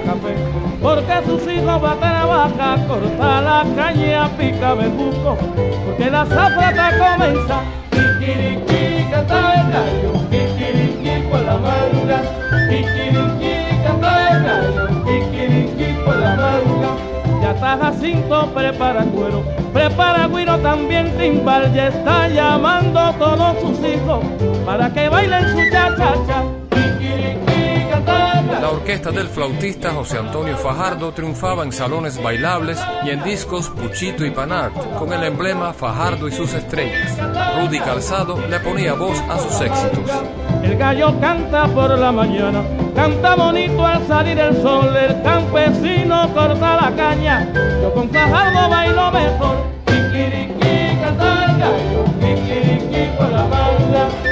Café, porque sus hijos va a trabajar, corta la caña, pica bejuco, porque la zafra te comienza. Kikiriki, canta el gallo, kikiriki por la madruga, kikiriki, canta el gallo, kikiriki por la madruga. Ya está Jacinto, prepara cuero, prepara guiro también timbal, ya está llamando todos sus hijos para que bailen su cha-cha-cha. La orquesta del flautista José Antonio Fajardo triunfaba en salones bailables y en discos Puchito y Panart, con el emblema Fajardo y sus estrellas. Rudy Calzado le ponía voz a sus éxitos. El gallo canta por la mañana, canta bonito al salir el sol, el campesino corta la caña, yo con Fajardo bailo mejor. Kikiriki, canta el gallo, kikiriki por la banda.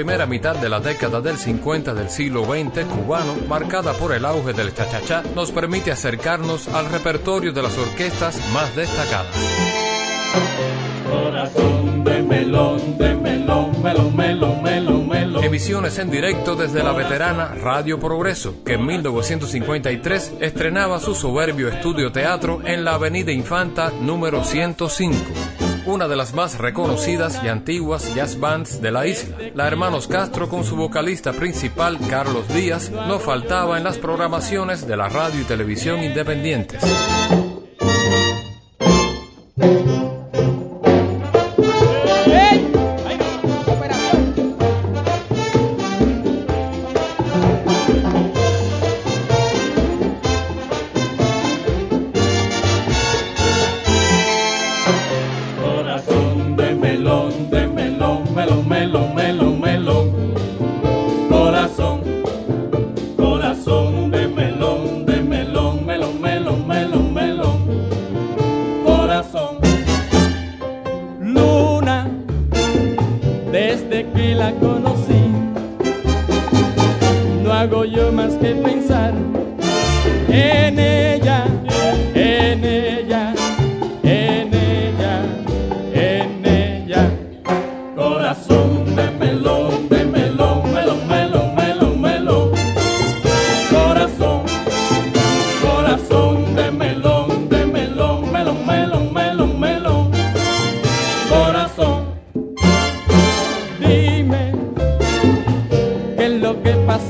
Primera mitad de la década del 50 del siglo XX cubano, marcada por el auge del cha-cha-cha, nos permite acercarnos al repertorio de las orquestas más destacadas. Corazón de melón, de melón, melón, melón, melón, melón. Emisiones en directo desde la veterana Radio Progreso, que en 1953 estrenaba su soberbio estudio teatro en la Avenida Infanta número 105. Una de las más reconocidas y antiguas jazz bands de la isla. La Hermanos Castro con su vocalista principal Carlos Díaz no faltaba en las programaciones de la radio y televisión independientes.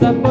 Lo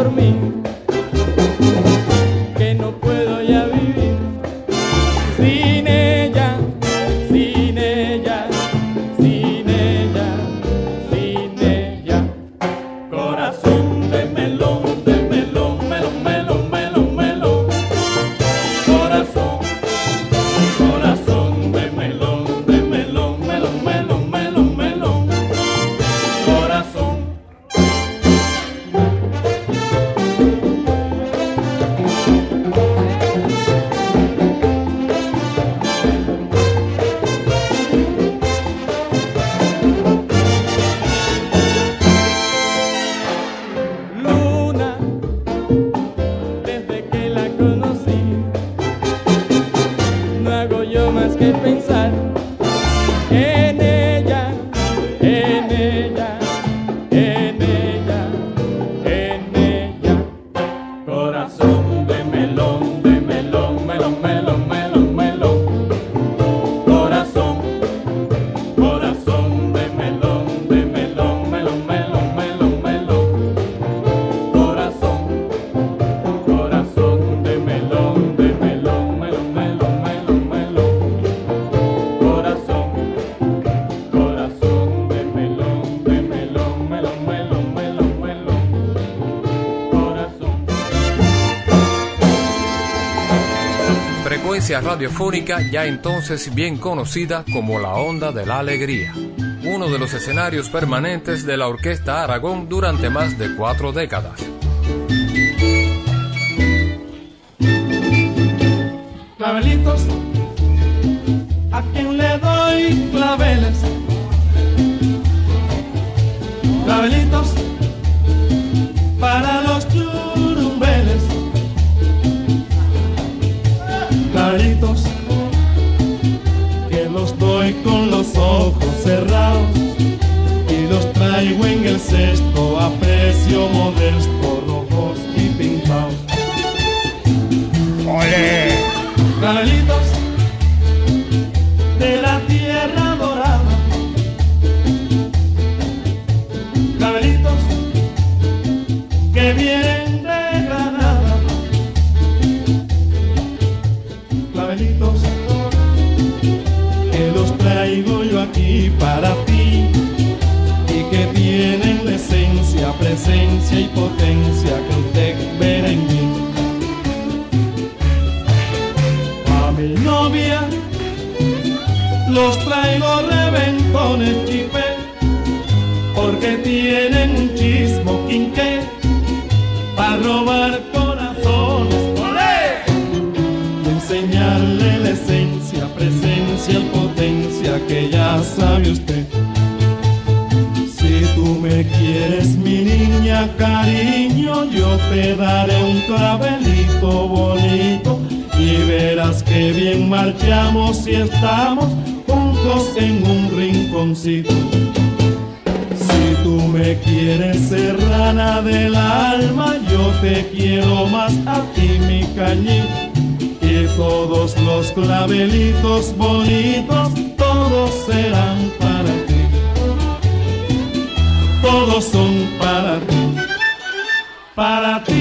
Radiofónica ya entonces bien conocida como la Onda de la Alegría, uno de los escenarios permanentes de la Orquesta Aragón durante más de cuatro décadas. clavelitos, a quien le doy claveles. A precio modesto, rojos y pintados. Clavelitos de esencia, y potencia que usted verá en mí. A mi novia los traigo reventones chipé porque tienen un chismo quinqué para robar corazones y enseñarle la esencia, presencia y potencia que ya sabe usted. Quieres, mi niña, cariño, yo te daré un clavelito bonito y verás que bien marchamos y estamos juntos en un rinconcito. Si tú me quieres, serrana del alma, yo te quiero más a ti, mi cañito. Y todos los clavelitos bonitos, para ti.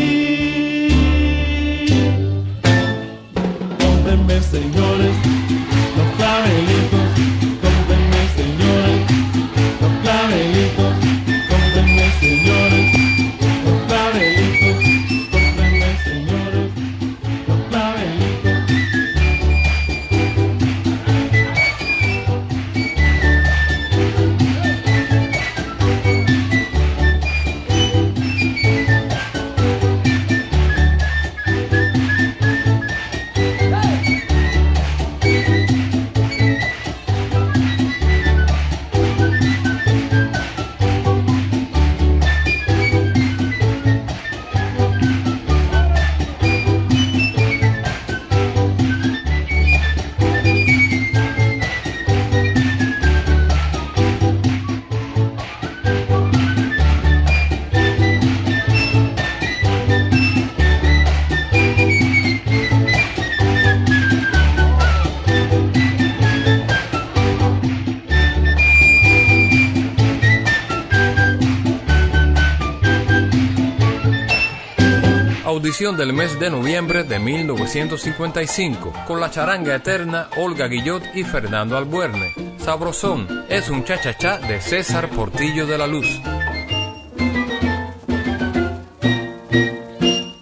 Audición del mes de noviembre de 1955, con la charanga eterna Olga Guillot y Fernando Albuerne. Sabrosón es un cha-cha-cha de César Portillo de la Luz.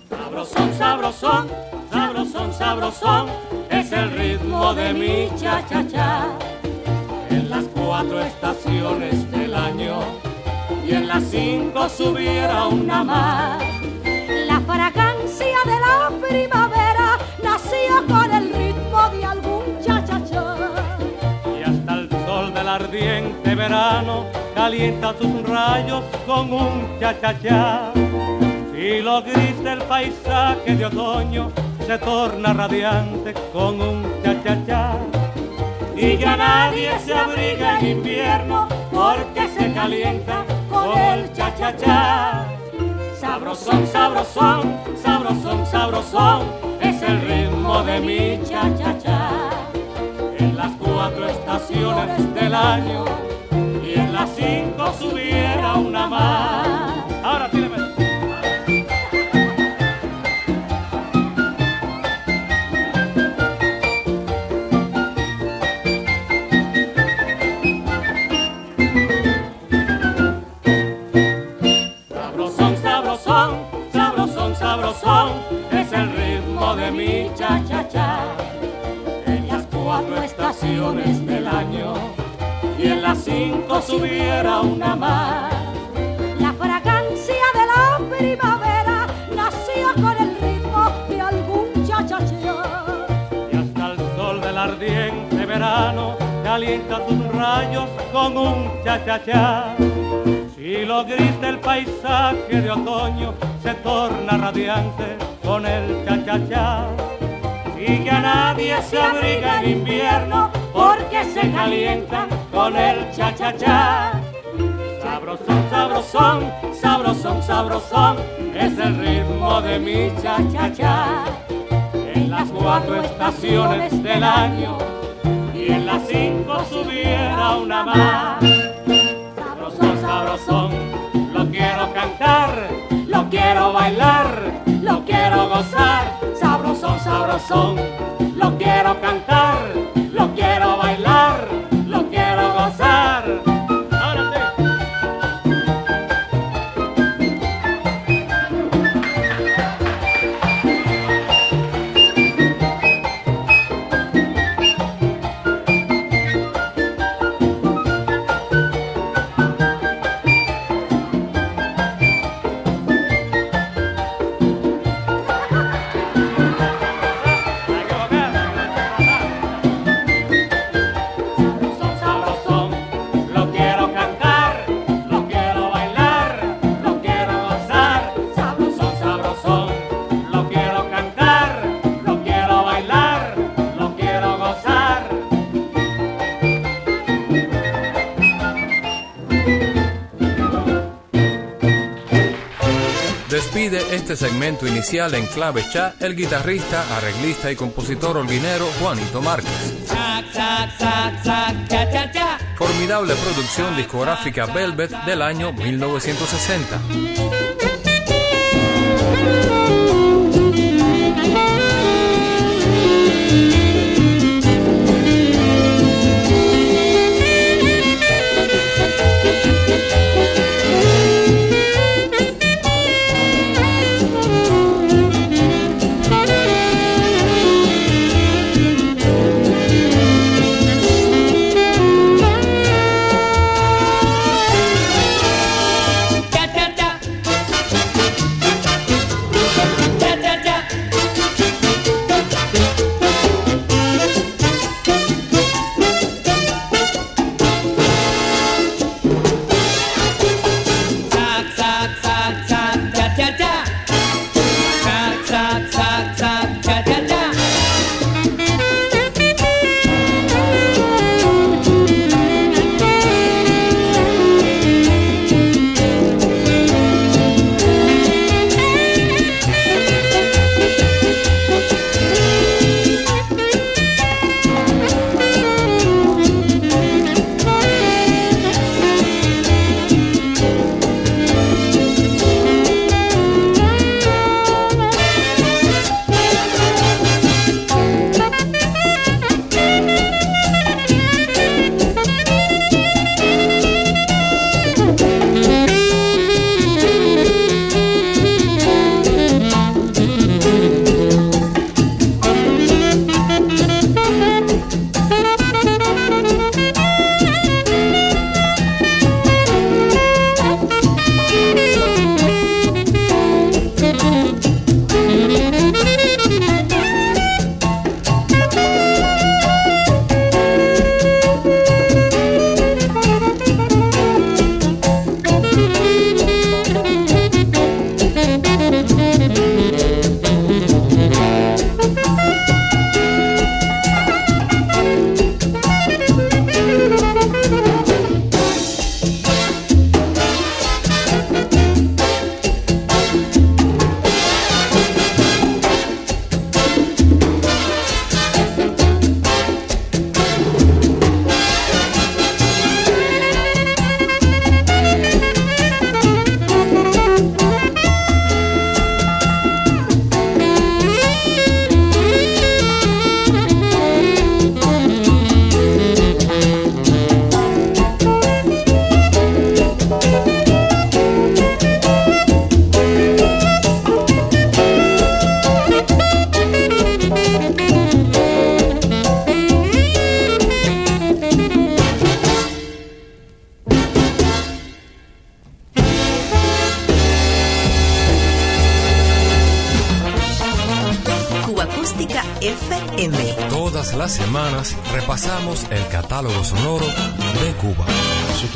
Sabrosón, sabrosón, sabrosón, sabrosón, es el ritmo de mi cha-cha-cha. En las cuatro estaciones del año y en las cinco subiera una más. Ardiente verano calienta sus rayos con un cha-cha-cha. Y lo gris del paisaje de otoño se torna radiante con un cha-cha-cha. Y ya nadie se abriga en invierno porque se calienta con el cha-cha-cha. Sabrosón, sabrosón, sabrosón, sabrosón, es el ritmo de mi cha-cha-cha. En las cuatro estaciones del año y en las cinco subiera una más. Ahora tíreme. Sabrosón, sabrosón, sabrosón, sabrosón, es el ritmo de mi cha-cha-cha. En las cuatro estaciones del año y en las cinco subiera una más. La fragancia de la primavera nació con el ritmo de algún cha-cha-cha. Y hasta el sol del ardiente verano calienta sus rayos con un cha-cha-cha. Si lo gris del paisaje de otoño se torna radiante con el cha-cha-cha. Y que a nadie se abriga en invierno porque se calienta con el cha-cha-cha. Sabrosón, sabrosón, sabrosón, sabrosón, es el ritmo de mi cha-cha-cha. En las cuatro estaciones del año y en las cinco subiera una más. Sabrosón, sabrosón, lo quiero cantar, lo quiero bailar, lo quiero gozar. Sabrosón, sabrosón, lo quiero cantar, momento inicial en clave cha el guitarrista, arreglista y compositor holguinero Juanito Márquez. Formidable producción discográfica Velvet del año 1960.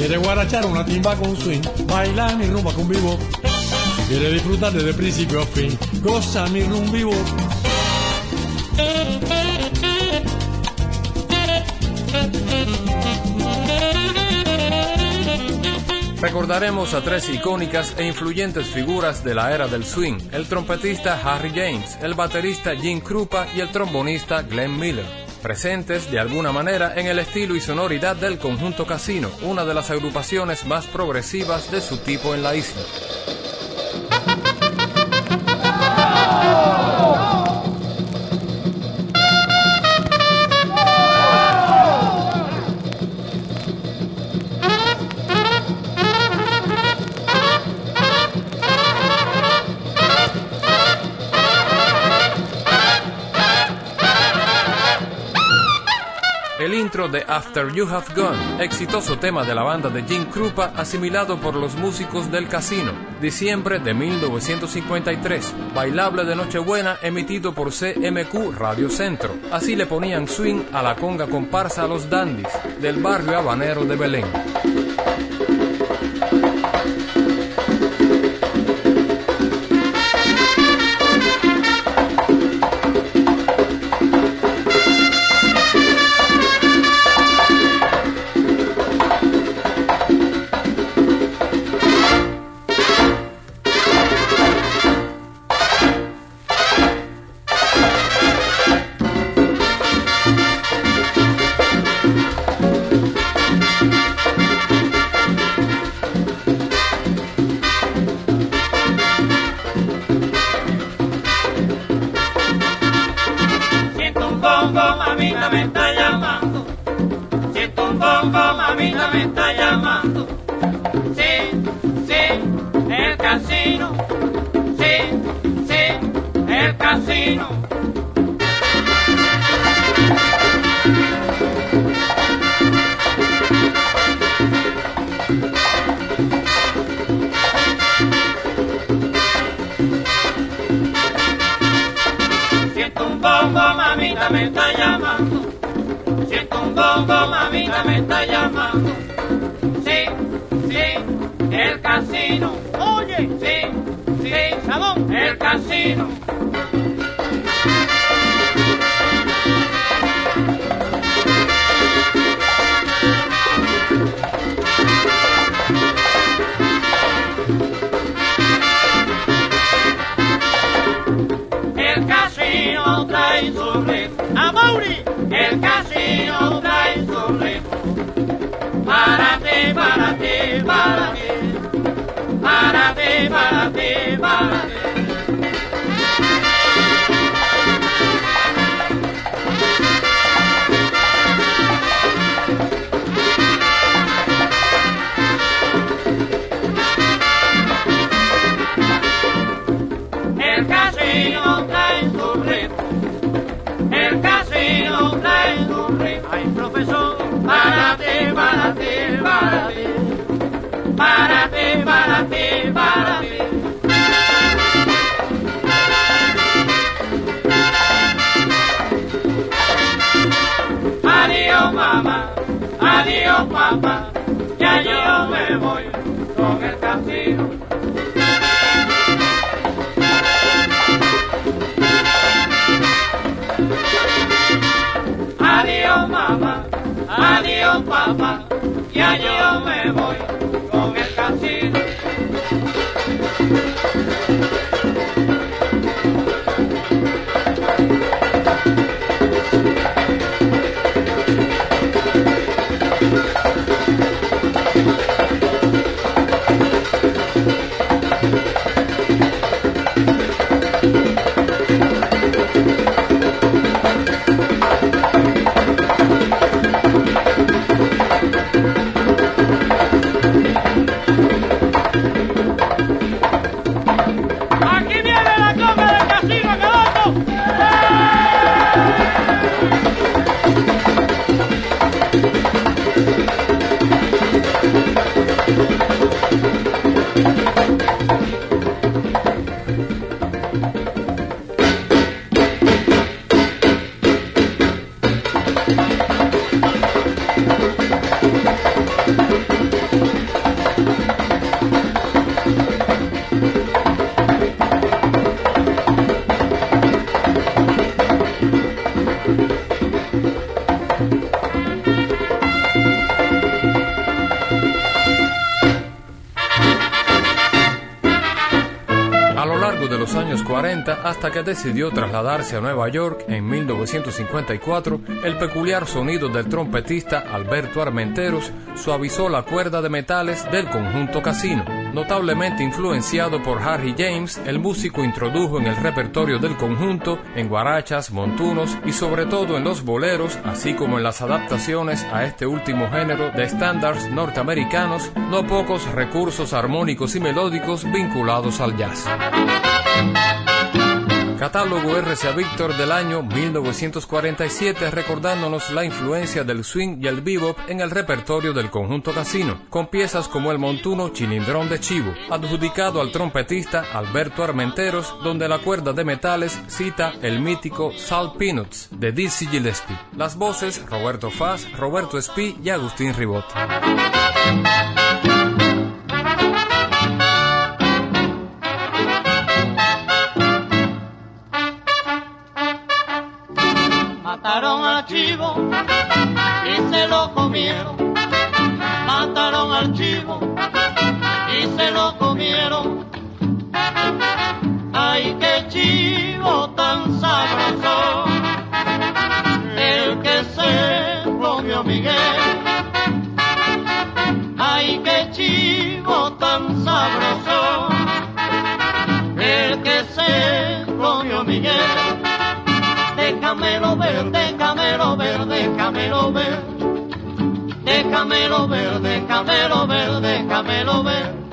Quiere guarachar una timba con swing, baila mi rumba con vivo. Quiere disfrutar desde principio a fin, goza mi rumba vivo. Recordaremos a tres icónicas e influyentes figuras de la era del swing, el trompetista Harry James, el baterista Jim Krupa y el trombonista Glenn Miller, presentes de alguna manera en el estilo y sonoridad del conjunto Casino, una de las agrupaciones más progresivas de su tipo en la isla. De After You Have Gone, exitoso tema de la banda de Jim Krupa asimilado por los músicos del casino, diciembre de 1953, bailable de Nochebuena emitido por CMQ Radio Centro. Así le ponían swing a la conga comparsa a los dandies del barrio habanero de Belén. El casino trae su red, el casino trae su red. Ay, profesor, para ti, para ti, para ti, para ti, para ti, para ti. Adiós mamá, adiós papá, ya yo me voy. De los años 40 hasta que decidió trasladarse a Nueva York en 1954, el peculiar sonido del trompetista Alberto Armenteros suavizó la cuerda de metales del conjunto Casino. Notablemente influenciado por Harry James, el músico introdujo en el repertorio del conjunto, en guarachas, montunos y sobre todo en los boleros, así como en las adaptaciones a este último género de estándares norteamericanos, no pocos recursos armónicos y melódicos vinculados al jazz. Catálogo RCA Victor del año 1947 recordándonos la influencia del swing y el bebop en el repertorio del conjunto casino, con piezas como el montuno Chilindrón de Chivo, adjudicado al trompetista Alberto Armenteros, donde la cuerda de metales cita el mítico Salt Peanuts de Dizzy Gillespie. Las voces Roberto Faz, Roberto Espí y Agustín Ribot. Mataron al chivo y se lo comieron. Mataron al chivo y se lo comieron. Ay, qué chivo tan sabroso. El que se comió Miguel. Déjamelo ver, déjamelo ver, déjamelo ver. Déjamelo ver, déjamelo ver, déjamelo ver.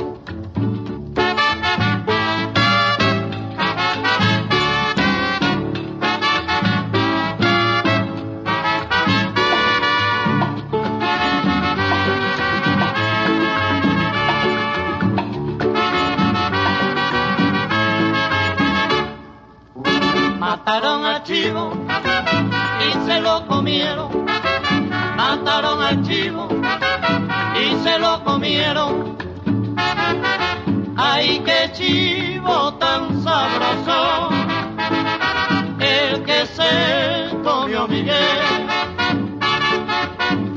Miguel.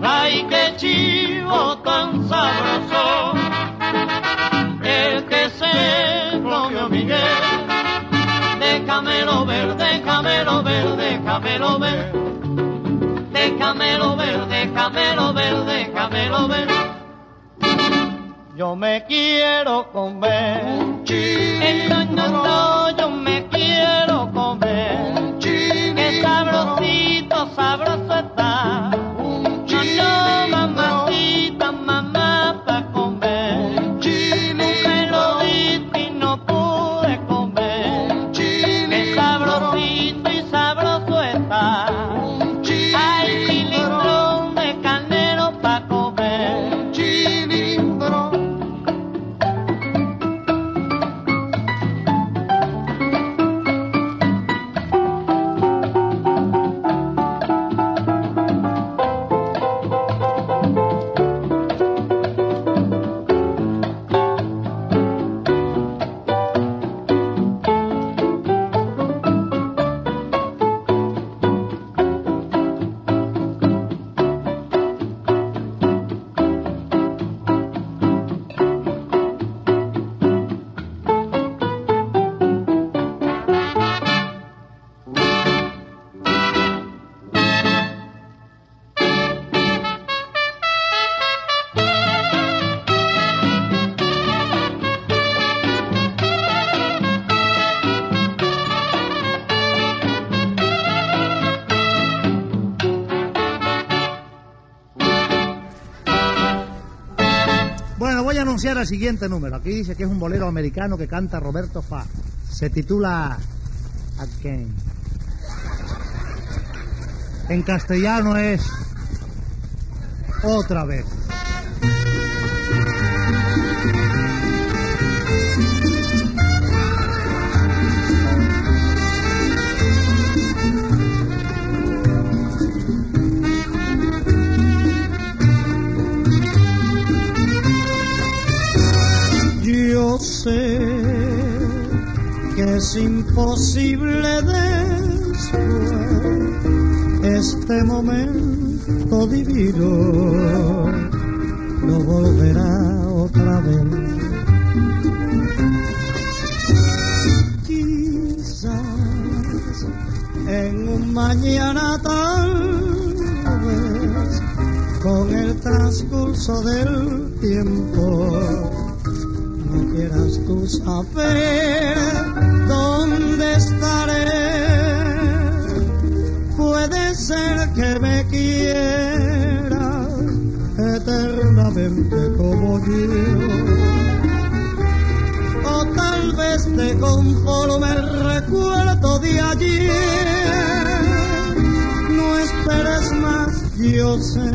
Ay, qué chivo tan sabroso. El que se comió Miguel déjamelo ver, déjamelo ver, déjamelo ver. Déjamelo ver, déjamelo ver, déjamelo ver. Yo me quiero comer. En no, anunciar el siguiente número. Aquí dice que es un bolero americano que canta Roberto Fa. Se titula Again. En castellano es Otra vez. sé que es imposible después este momento divino no volverá otra vez. Quizás en un mañana tal vez con el transcurso del tiempo tú saber dónde estaré. Puede ser que me quiera eternamente como yo este conforme el recuerdo de ayer. No esperes más, yo sé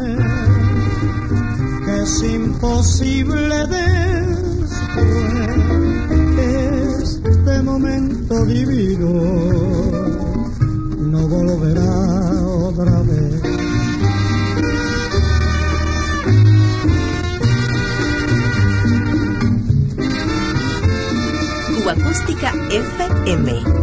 que es imposible después divino no volverá otra vez. Acústica FM.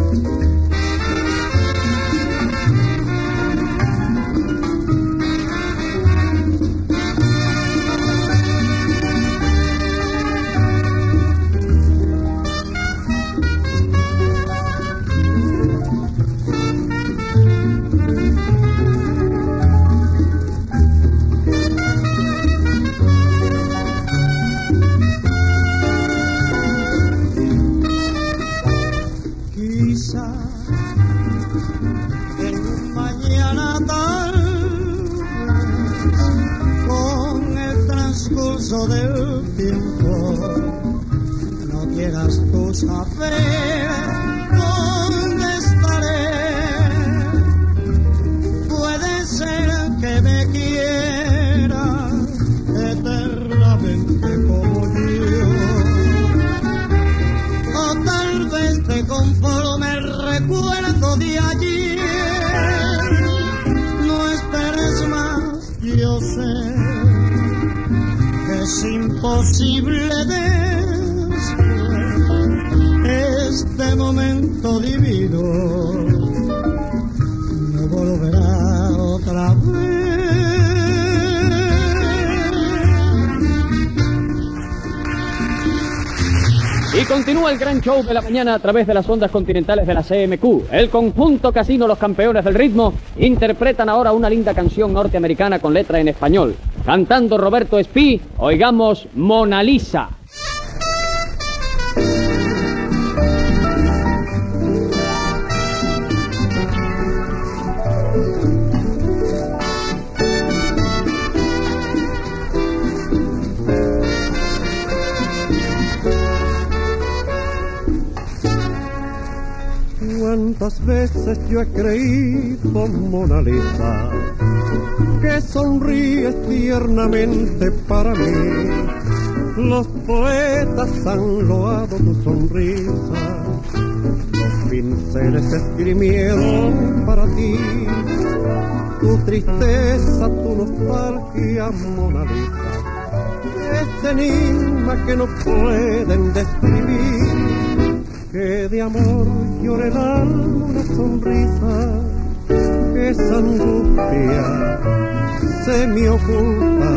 Show de la mañana a través de las ondas continentales de la CMQ. El conjunto Casino Los Campeones del Ritmo interpretan ahora una linda canción norteamericana con letra en español. Cantando Roberto Espí, oigamos Mona Lisa. Cuántas veces yo he creído, Mona Lisa, que sonríes tiernamente para mí. Los poetas han loado tu sonrisa, los pinceles esgrimieron para ti tu tristeza, tu nostalgia, Mona Lisa, este enigma que no pueden describir que de amor llore el alma una sonrisa, esa angustia se me oculta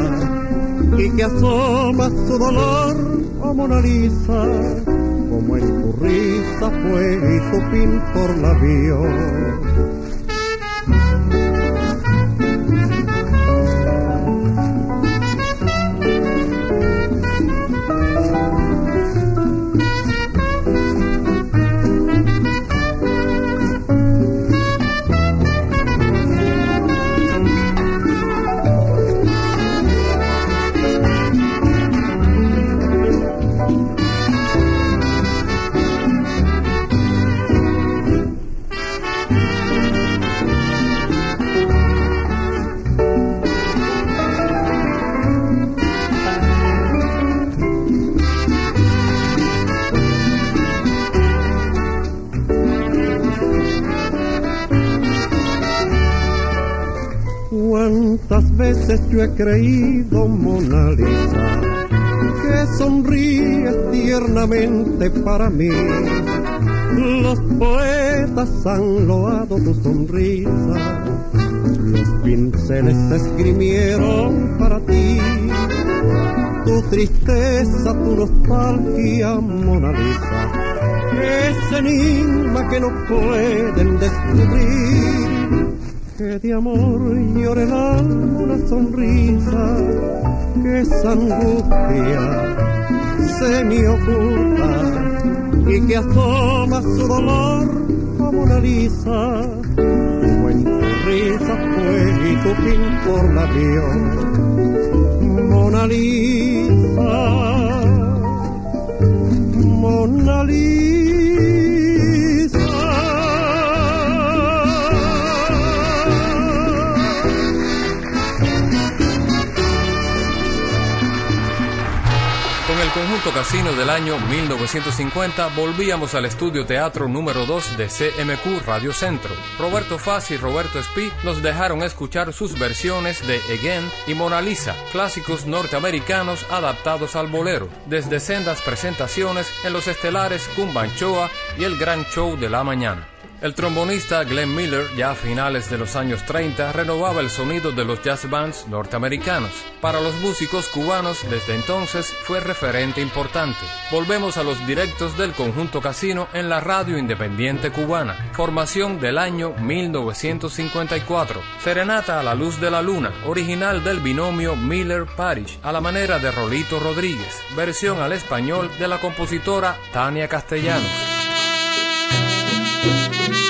y que asoma su dolor, oh Mona Lisa, como en tu risa fue y tu pintor la creído, Mona Lisa, que sonríes tiernamente para mí. Los poetas han loado tu sonrisa, los pinceles te esgrimieron para ti. Tu tristeza, tu nostalgia, Mona Lisa, ese enigma que no pueden descubrir que de amor llore el alma una sonrisa, que esa angustia se me oculta y que asoma su dolor como una lisa. en tu risa fue y tu pintor la vio, Mona Lisa, Mona Lisa. Conjunto Casino del año 1950 volvíamos al estudio teatro número 2 de CMQ Radio Centro. Roberto Faz y Roberto Espí nos dejaron escuchar sus versiones de Again y Mona Lisa, clásicos norteamericanos adaptados al bolero, desde sendas presentaciones en los estelares Cumbanchoa y el Gran Show de la Mañana. El trombonista Glenn Miller, ya a finales de los años 30, renovaba el sonido de los jazz bands norteamericanos. Para los músicos cubanos, desde entonces, fue referente importante. Volvemos a los directos del conjunto casino en la radio independiente cubana. Formación del año 1954. Serenata a la luz de la luna, original del binomio Miller-Parish, a la manera de Rolito Rodríguez. Versión al español de la compositora Tania Castellanos. Música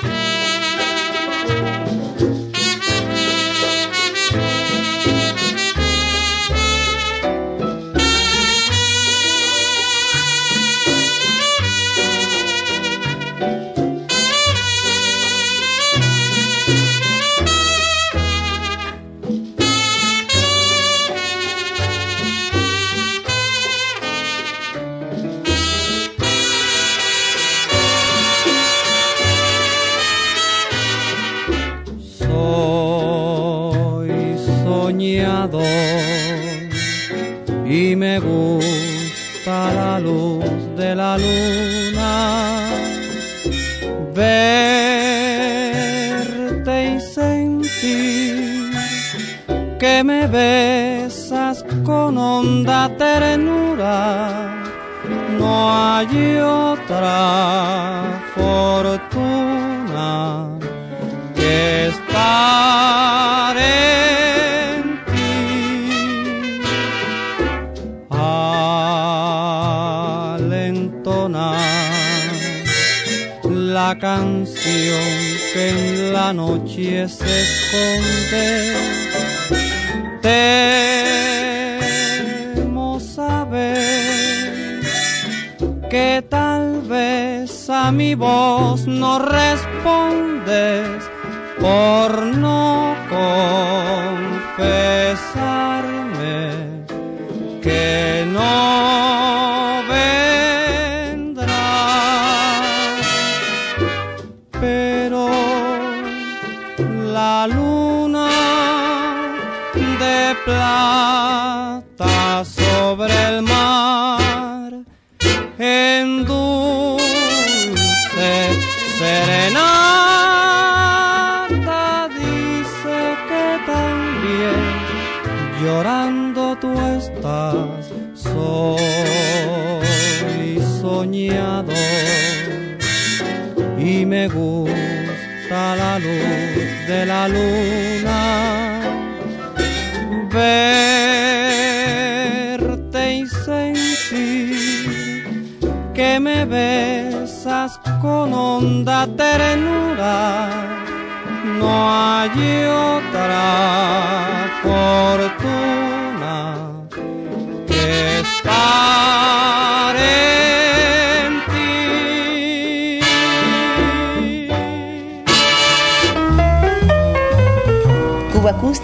gusta la luz de la luna. Verte y sentir que me besas con honda ternura. No hay otra fortuna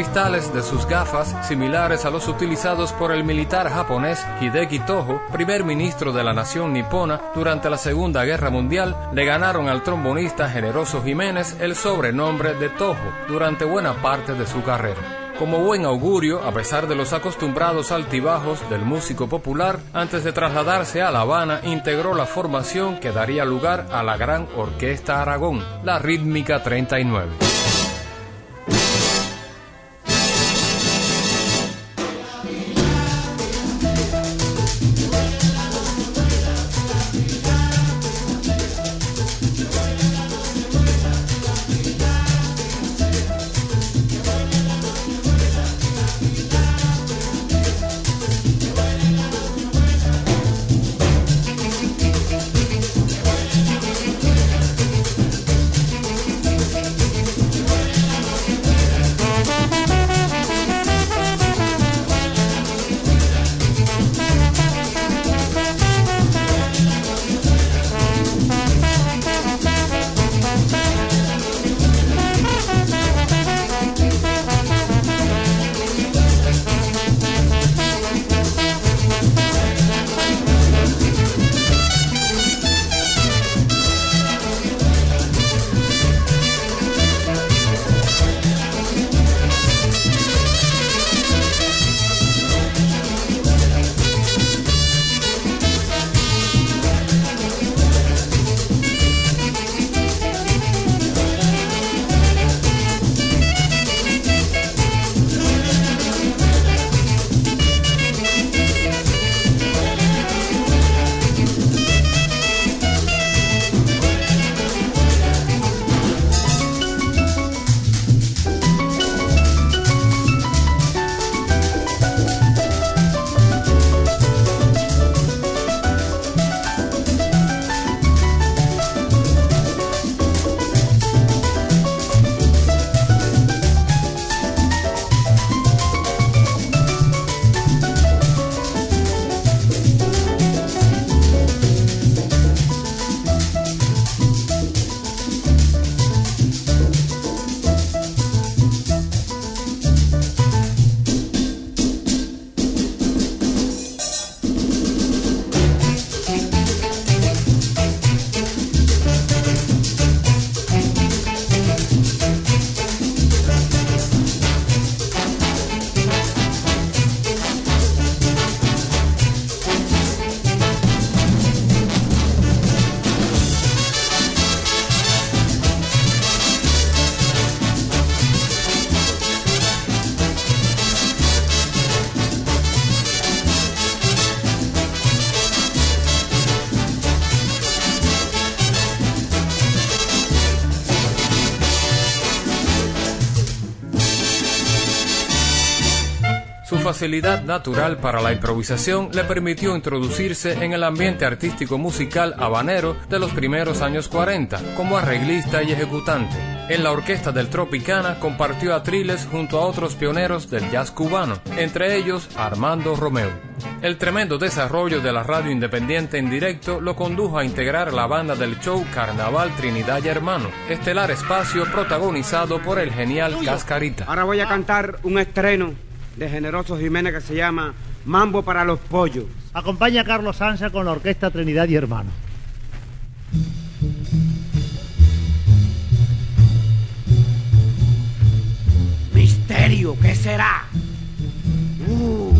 Cristales de sus gafas, similares a los utilizados por el militar japonés Hideki Toho, primer ministro de la nación nipona durante la Segunda Guerra Mundial, le ganaron al trombonista Generoso Jiménez el sobrenombre de Toho durante buena parte de su carrera. Como buen augurio, a pesar de los acostumbrados altibajos del músico popular, antes de trasladarse a La Habana integró la formación que daría lugar a la Gran Orquesta Aragón, la Rítmica 39. Facilidad natural para la improvisación le permitió introducirse en el ambiente artístico musical habanero de los primeros años 40 como arreglista y ejecutante. En la orquesta del Tropicana compartió atriles junto a otros pioneros del jazz cubano, entre ellos Armando Romeo. El tremendo desarrollo de la radio independiente en directo lo condujo a integrar la banda del show Carnaval Trinidad y Hermano, estelar espacio protagonizado por el genial Cascarita. Ahora voy a cantar un estreno de Generoso Jiménez que se llama Mambo para los Pollos. Acompaña a Carlos Sanza con la Orquesta Trinidad y Hermano. Misterio, ¿qué será? Uh.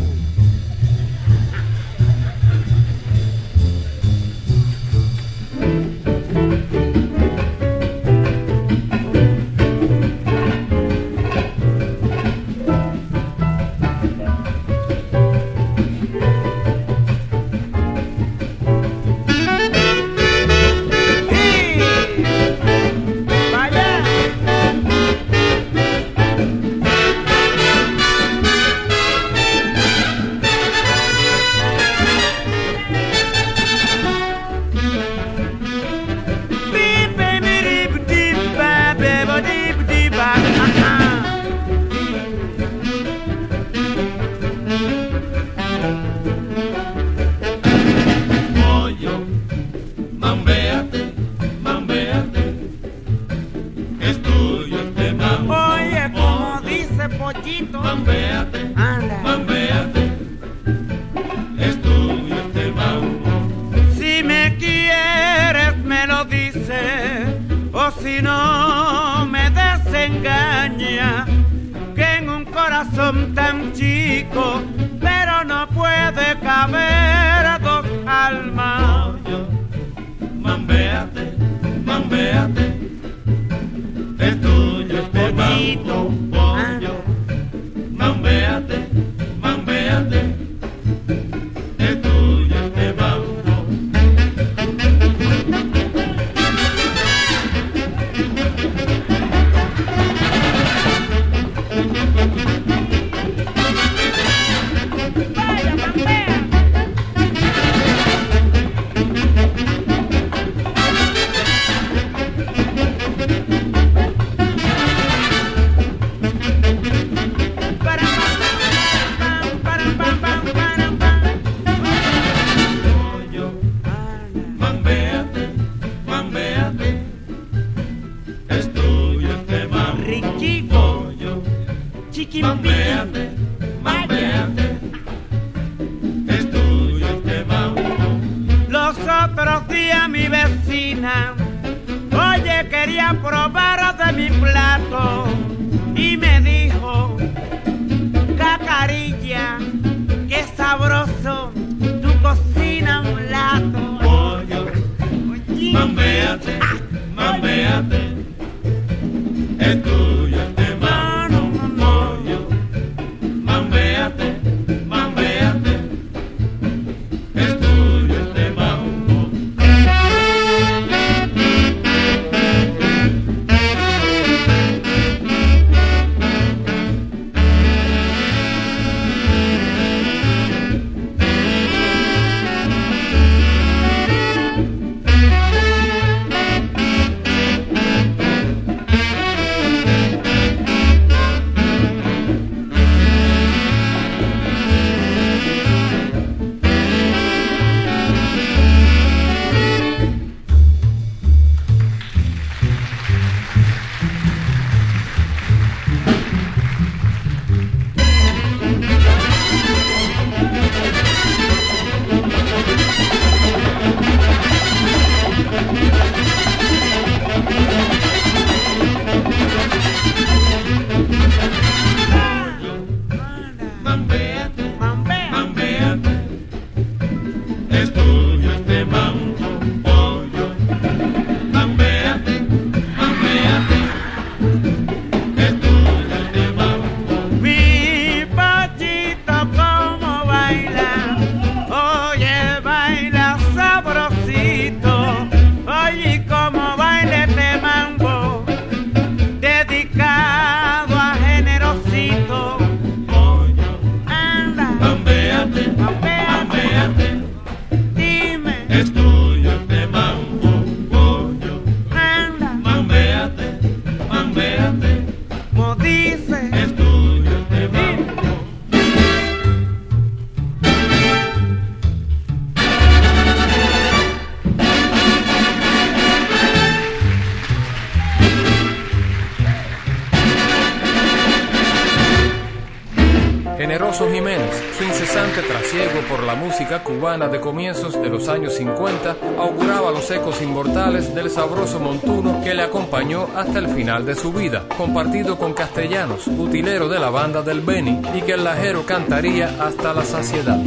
del sabroso montuno que le acompañó hasta el final de su vida, compartido con castellanos, utilero de la banda del Beni y que el lajero cantaría hasta la saciedad.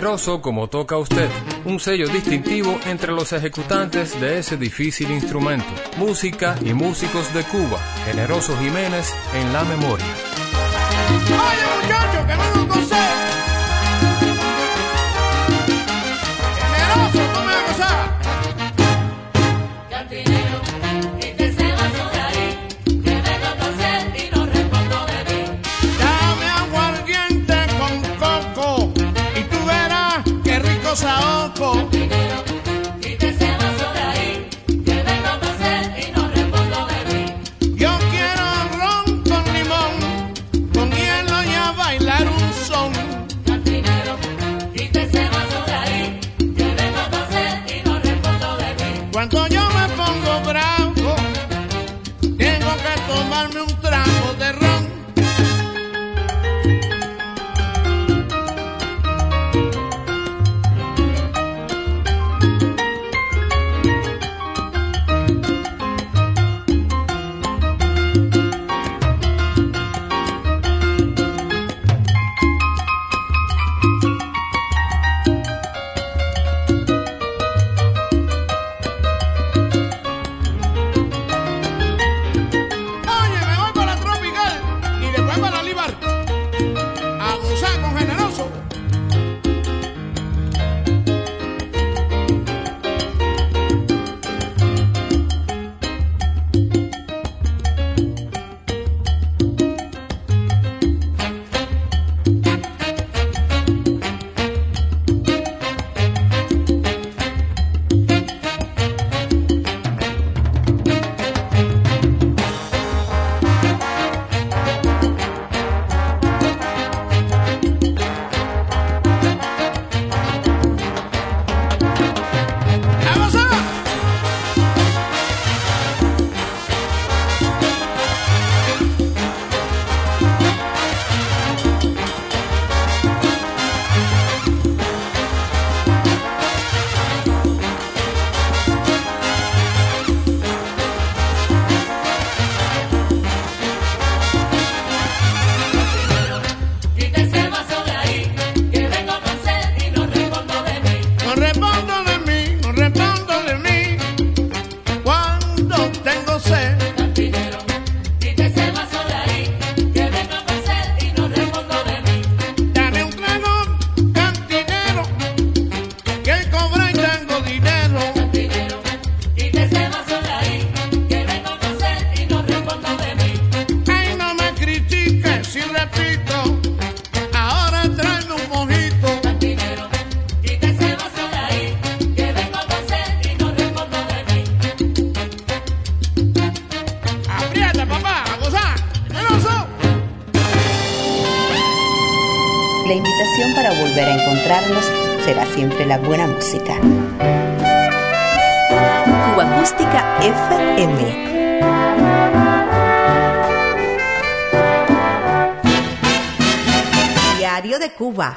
generoso como toca usted, un sello distintivo entre los ejecutantes de ese difícil instrumento. Música y músicos de Cuba, Generoso Jiménez en la memoria. Que saoco música. Cuba Acústica FM. Diario de Cuba.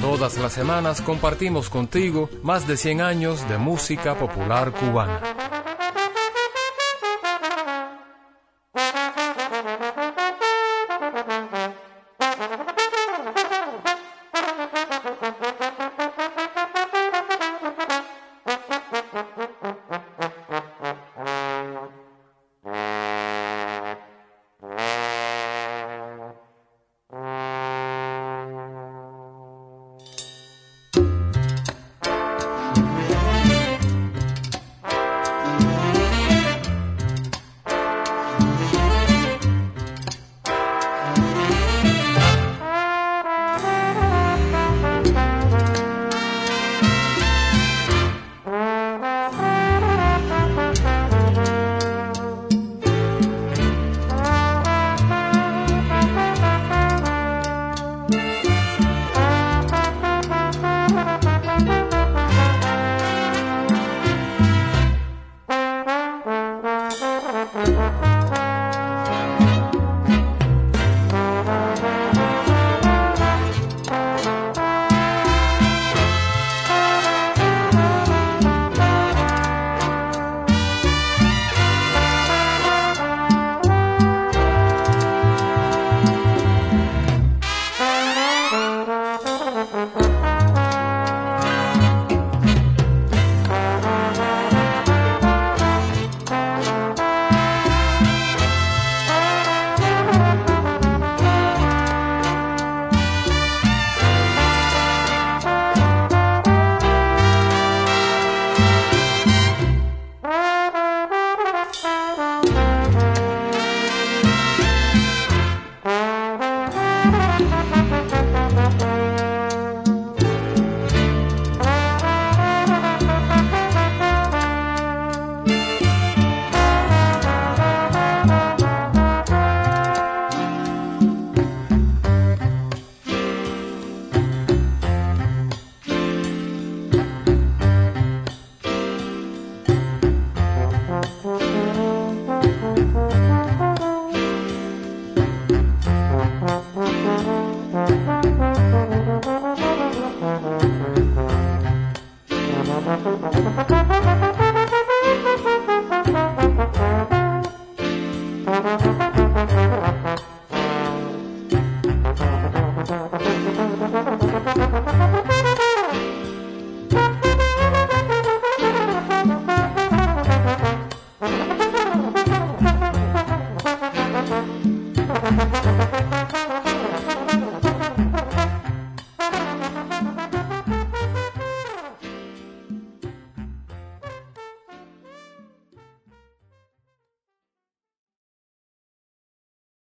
Todas las semanas compartimos contigo más de 100 años de música popular cubana.